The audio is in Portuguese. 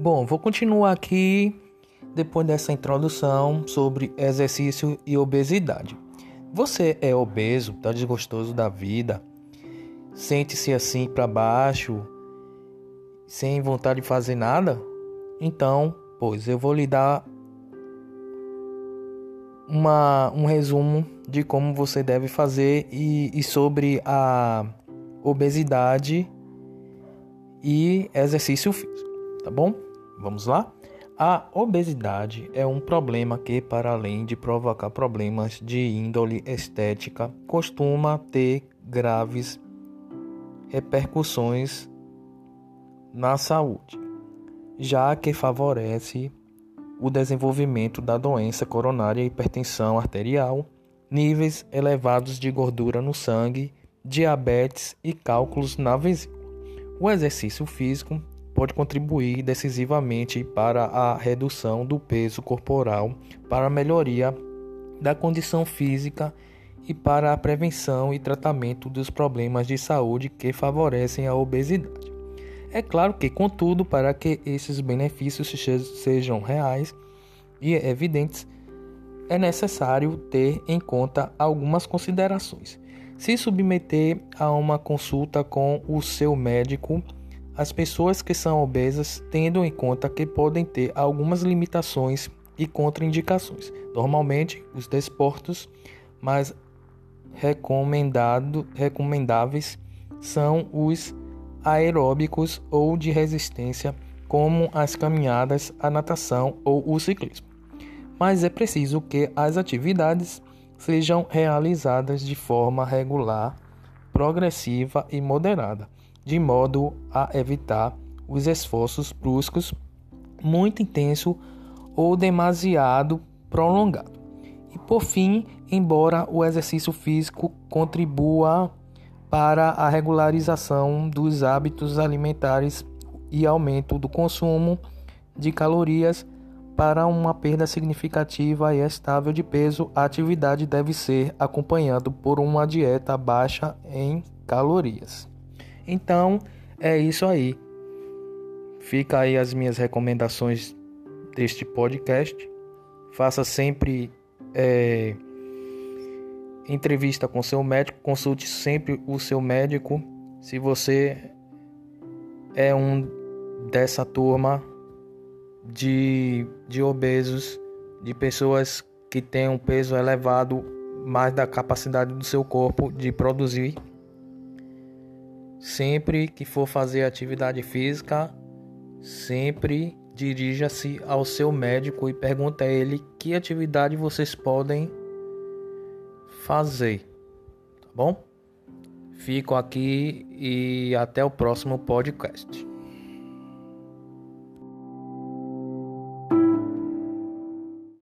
Bom, vou continuar aqui depois dessa introdução sobre exercício e obesidade. Você é obeso, está desgostoso da vida, sente-se assim para baixo, sem vontade de fazer nada? Então, pois eu vou lhe dar uma, um resumo de como você deve fazer e, e sobre a obesidade e exercício físico, tá bom? Vamos lá? A obesidade é um problema que, para além de provocar problemas de índole estética, costuma ter graves repercussões na saúde, já que favorece o desenvolvimento da doença coronária, hipertensão arterial, níveis elevados de gordura no sangue, diabetes e cálculos na vesícula. O exercício físico pode contribuir decisivamente para a redução do peso corporal, para a melhoria da condição física e para a prevenção e tratamento dos problemas de saúde que favorecem a obesidade. É claro que, contudo, para que esses benefícios sejam reais e evidentes, é necessário ter em conta algumas considerações. Se submeter a uma consulta com o seu médico, as pessoas que são obesas tendo em conta que podem ter algumas limitações e contraindicações. Normalmente, os desportos mais recomendado, recomendáveis são os aeróbicos ou de resistência, como as caminhadas, a natação ou o ciclismo. Mas é preciso que as atividades sejam realizadas de forma regular, progressiva e moderada, de modo a evitar os esforços bruscos, muito intenso ou demasiado prolongado. E por fim, embora o exercício físico contribua para a regularização dos hábitos alimentares e aumento do consumo de calorias para uma perda significativa e estável de peso, a atividade deve ser acompanhada por uma dieta baixa em calorias. Então, é isso aí. Fica aí as minhas recomendações deste podcast. Faça sempre é, entrevista com seu médico, consulte sempre o seu médico. Se você é um dessa turma de, de obesos, de pessoas que têm um peso elevado mais da capacidade do seu corpo de produzir. Sempre que for fazer atividade física, sempre dirija-se ao seu médico e pergunte a ele que atividade vocês podem fazer, tá bom? Fico aqui e até o próximo podcast.